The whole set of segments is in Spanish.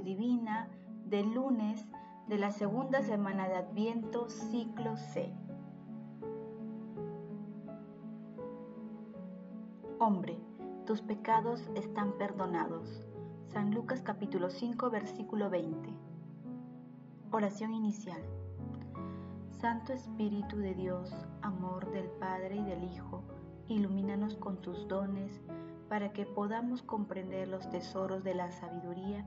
Divina del lunes de la segunda semana de Adviento, ciclo C. Hombre, tus pecados están perdonados. San Lucas capítulo 5 versículo 20. Oración inicial. Santo Espíritu de Dios, amor del Padre y del Hijo, ilumínanos con tus dones para que podamos comprender los tesoros de la sabiduría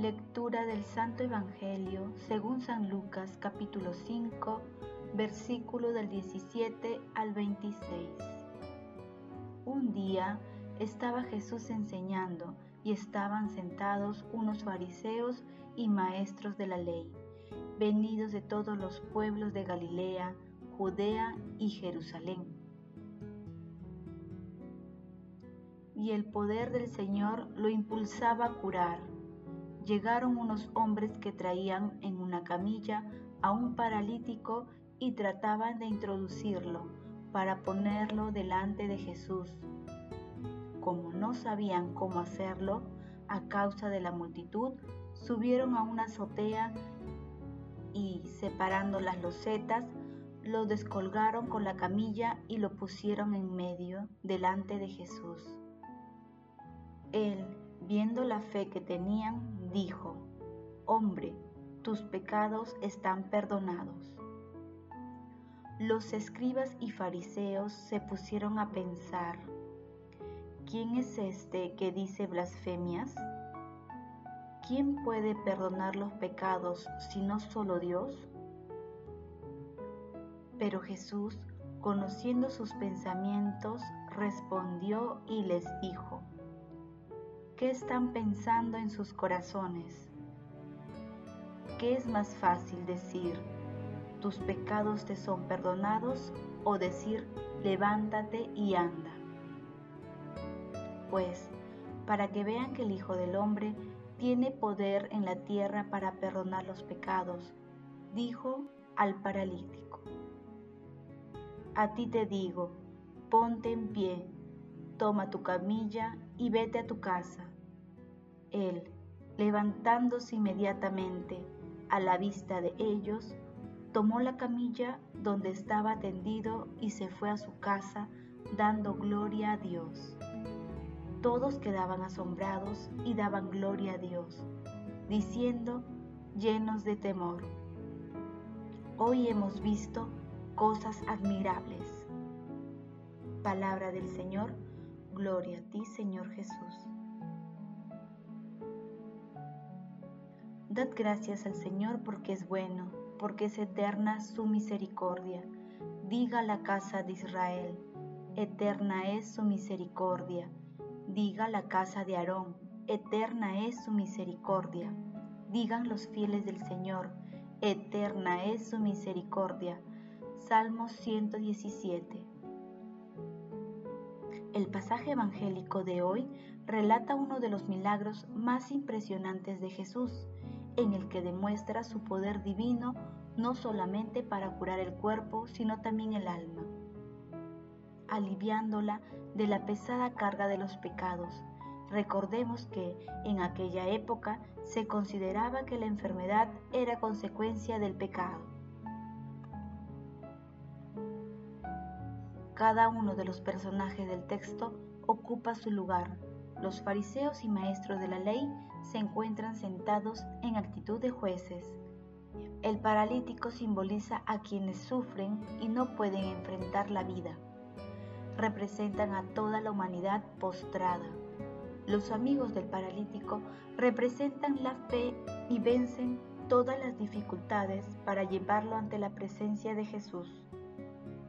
Lectura del Santo Evangelio según San Lucas capítulo 5, versículo del 17 al 26. Un día estaba Jesús enseñando y estaban sentados unos fariseos y maestros de la ley, venidos de todos los pueblos de Galilea, Judea y Jerusalén. Y el poder del Señor lo impulsaba a curar. Llegaron unos hombres que traían en una camilla a un paralítico y trataban de introducirlo para ponerlo delante de Jesús. Como no sabían cómo hacerlo, a causa de la multitud, subieron a una azotea y, separando las losetas, lo descolgaron con la camilla y lo pusieron en medio delante de Jesús. Él, viendo la fe que tenían, dijo, Hombre, tus pecados están perdonados. Los escribas y fariseos se pusieron a pensar, ¿quién es este que dice blasfemias? ¿Quién puede perdonar los pecados si no solo Dios? Pero Jesús, conociendo sus pensamientos, respondió y les dijo, ¿qué están pensando en sus corazones? ¿Qué es más fácil decir, tus pecados te son perdonados o decir, levántate y anda? Pues, para que vean que el Hijo del Hombre tiene poder en la tierra para perdonar los pecados, dijo al paralítico a ti te digo, ponte en pie, toma tu camilla y vete a tu casa. Él, levantándose inmediatamente a la vista de ellos, tomó la camilla donde estaba tendido y se fue a su casa dando gloria a Dios. Todos quedaban asombrados y daban gloria a Dios, diciendo, llenos de temor, hoy hemos visto cosas admirables. Palabra del Señor, gloria a ti Señor Jesús. Dad gracias al Señor porque es bueno, porque es eterna su misericordia. Diga la casa de Israel, eterna es su misericordia. Diga la casa de Aarón, eterna es su misericordia. Digan los fieles del Señor, eterna es su misericordia Salmo 117. El pasaje evangélico de hoy relata uno de los milagros más impresionantes de Jesús, en el que demuestra su poder divino no solamente para curar el cuerpo, sino también el alma, aliviándola de la pesada carga de los pecados. Recordemos que en aquella época se consideraba que la enfermedad era consecuencia del pecado. Cada uno de los personajes del texto ocupa su lugar. Los fariseos y maestros de la ley se encuentran sentados en actitud de jueces. El paralítico simboliza a quienes sufren y no pueden enfrentar la vida. Representan a toda la humanidad postrada. Los amigos del paralítico representan la fe y vencen todas las dificultades para llevarlo ante la presencia de Jesús.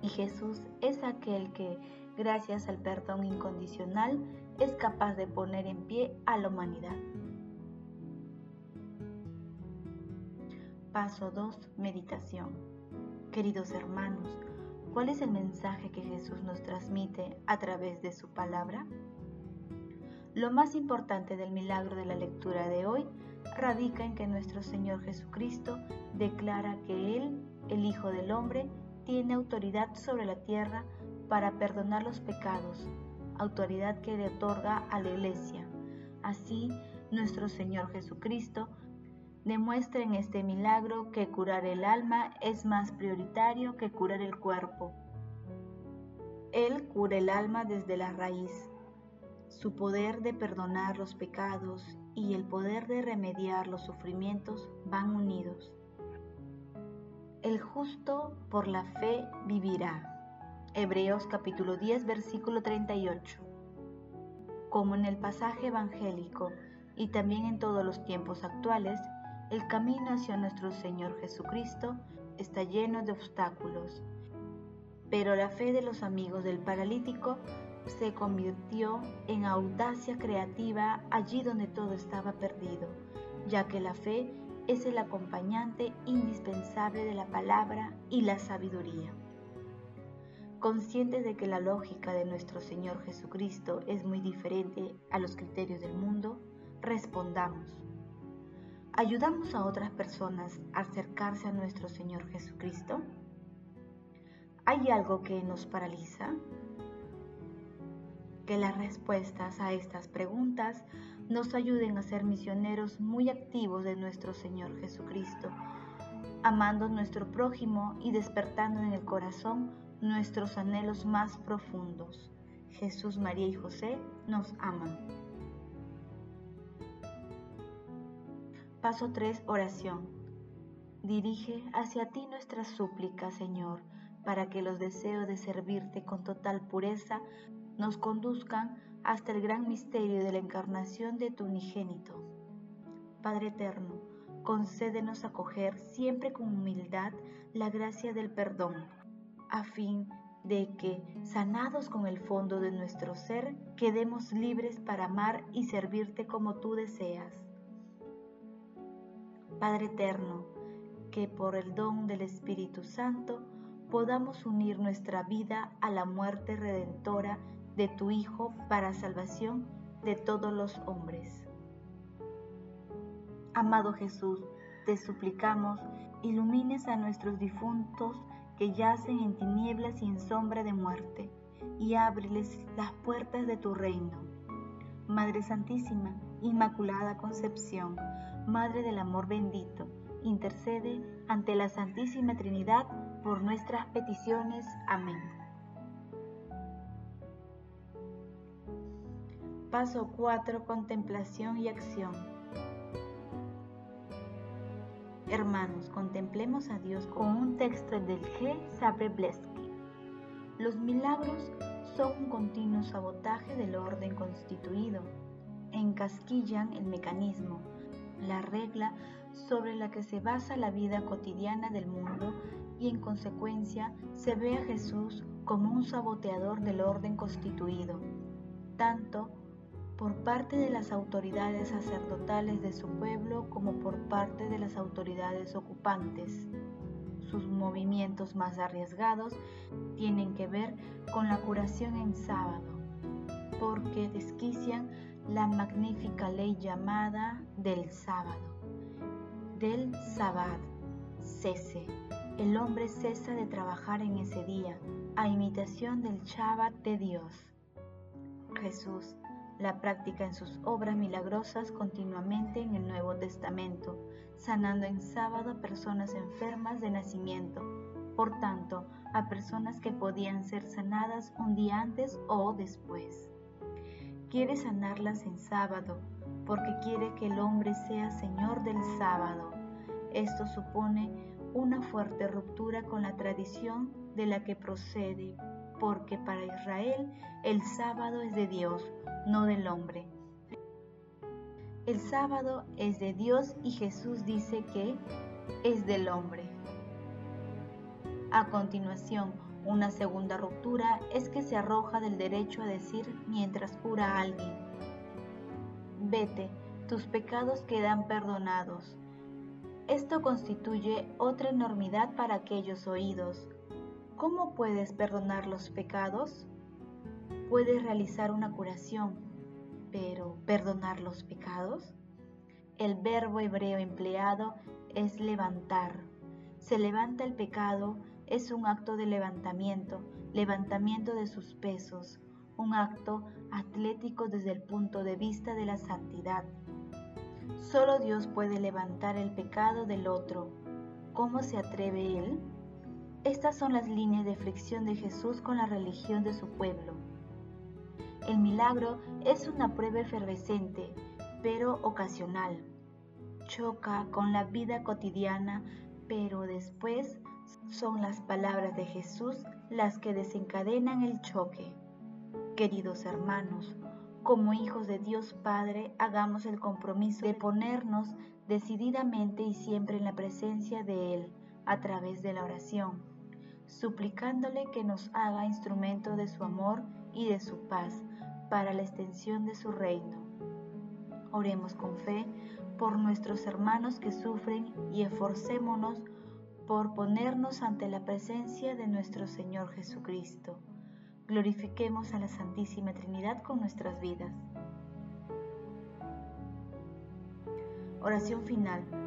Y Jesús es aquel que, gracias al perdón incondicional, es capaz de poner en pie a la humanidad. Paso 2. Meditación. Queridos hermanos, ¿cuál es el mensaje que Jesús nos transmite a través de su palabra? Lo más importante del milagro de la lectura de hoy radica en que nuestro Señor Jesucristo declara que Él, el Hijo del Hombre, tiene autoridad sobre la tierra para perdonar los pecados, autoridad que le otorga a la Iglesia. Así, nuestro Señor Jesucristo demuestra en este milagro que curar el alma es más prioritario que curar el cuerpo. Él cura el alma desde la raíz su poder de perdonar los pecados y el poder de remediar los sufrimientos van unidos. El justo por la fe vivirá. Hebreos capítulo 10 versículo 38. Como en el pasaje evangélico y también en todos los tiempos actuales, el camino hacia nuestro Señor Jesucristo está lleno de obstáculos. Pero la fe de los amigos del paralítico se convirtió en audacia creativa allí donde todo estaba perdido, ya que la fe es el acompañante indispensable de la palabra y la sabiduría. Conscientes de que la lógica de nuestro Señor Jesucristo es muy diferente a los criterios del mundo, respondamos. ¿Ayudamos a otras personas a acercarse a nuestro Señor Jesucristo? ¿Hay algo que nos paraliza? que las respuestas a estas preguntas nos ayuden a ser misioneros muy activos de nuestro Señor Jesucristo, amando nuestro prójimo y despertando en el corazón nuestros anhelos más profundos. Jesús, María y José nos aman. Paso 3. Oración. Dirige hacia ti nuestra súplica, Señor, para que los deseos de servirte con total pureza nos conduzcan hasta el gran misterio de la encarnación de tu unigénito. Padre eterno, concédenos acoger siempre con humildad la gracia del perdón, a fin de que, sanados con el fondo de nuestro ser, quedemos libres para amar y servirte como tú deseas. Padre eterno, que por el don del Espíritu Santo podamos unir nuestra vida a la muerte redentora de tu Hijo para salvación de todos los hombres. Amado Jesús, te suplicamos, ilumines a nuestros difuntos que yacen en tinieblas y en sombra de muerte, y ábreles las puertas de tu reino. Madre Santísima, Inmaculada Concepción, Madre del Amor bendito, intercede ante la Santísima Trinidad por nuestras peticiones. Amén. Paso 4. Contemplación y acción. Hermanos, contemplemos a Dios con un texto del G. Sabrebleski. Los milagros son un continuo sabotaje del orden constituido. Encasquillan el mecanismo, la regla sobre la que se basa la vida cotidiana del mundo y en consecuencia se ve a Jesús como un saboteador del orden constituido, tanto por parte de las autoridades sacerdotales de su pueblo como por parte de las autoridades ocupantes. Sus movimientos más arriesgados tienen que ver con la curación en sábado, porque desquician la magnífica ley llamada del sábado, del sabbat, cese. El hombre cesa de trabajar en ese día, a imitación del Shabbat de Dios. Jesús la práctica en sus obras milagrosas continuamente en el Nuevo Testamento, sanando en sábado a personas enfermas de nacimiento, por tanto, a personas que podían ser sanadas un día antes o después. Quiere sanarlas en sábado, porque quiere que el hombre sea Señor del sábado. Esto supone una fuerte ruptura con la tradición de la que procede, porque para Israel el sábado es de Dios, no del hombre. El sábado es de Dios y Jesús dice que es del hombre. A continuación, una segunda ruptura es que se arroja del derecho a decir mientras cura a alguien, vete, tus pecados quedan perdonados. Esto constituye otra enormidad para aquellos oídos. ¿Cómo puedes perdonar los pecados? Puedes realizar una curación, pero ¿perdonar los pecados? El verbo hebreo empleado es levantar. Se levanta el pecado, es un acto de levantamiento, levantamiento de sus pesos, un acto atlético desde el punto de vista de la santidad. Solo Dios puede levantar el pecado del otro. ¿Cómo se atreve Él? Estas son las líneas de fricción de Jesús con la religión de su pueblo. El milagro es una prueba efervescente, pero ocasional. Choca con la vida cotidiana, pero después son las palabras de Jesús las que desencadenan el choque. Queridos hermanos, como hijos de Dios Padre, hagamos el compromiso de ponernos decididamente y siempre en la presencia de Él a través de la oración, suplicándole que nos haga instrumento de su amor y de su paz para la extensión de su reino. Oremos con fe por nuestros hermanos que sufren y esforcémonos por ponernos ante la presencia de nuestro Señor Jesucristo glorifiquemos a la Santísima Trinidad con nuestras vidas. Oración final.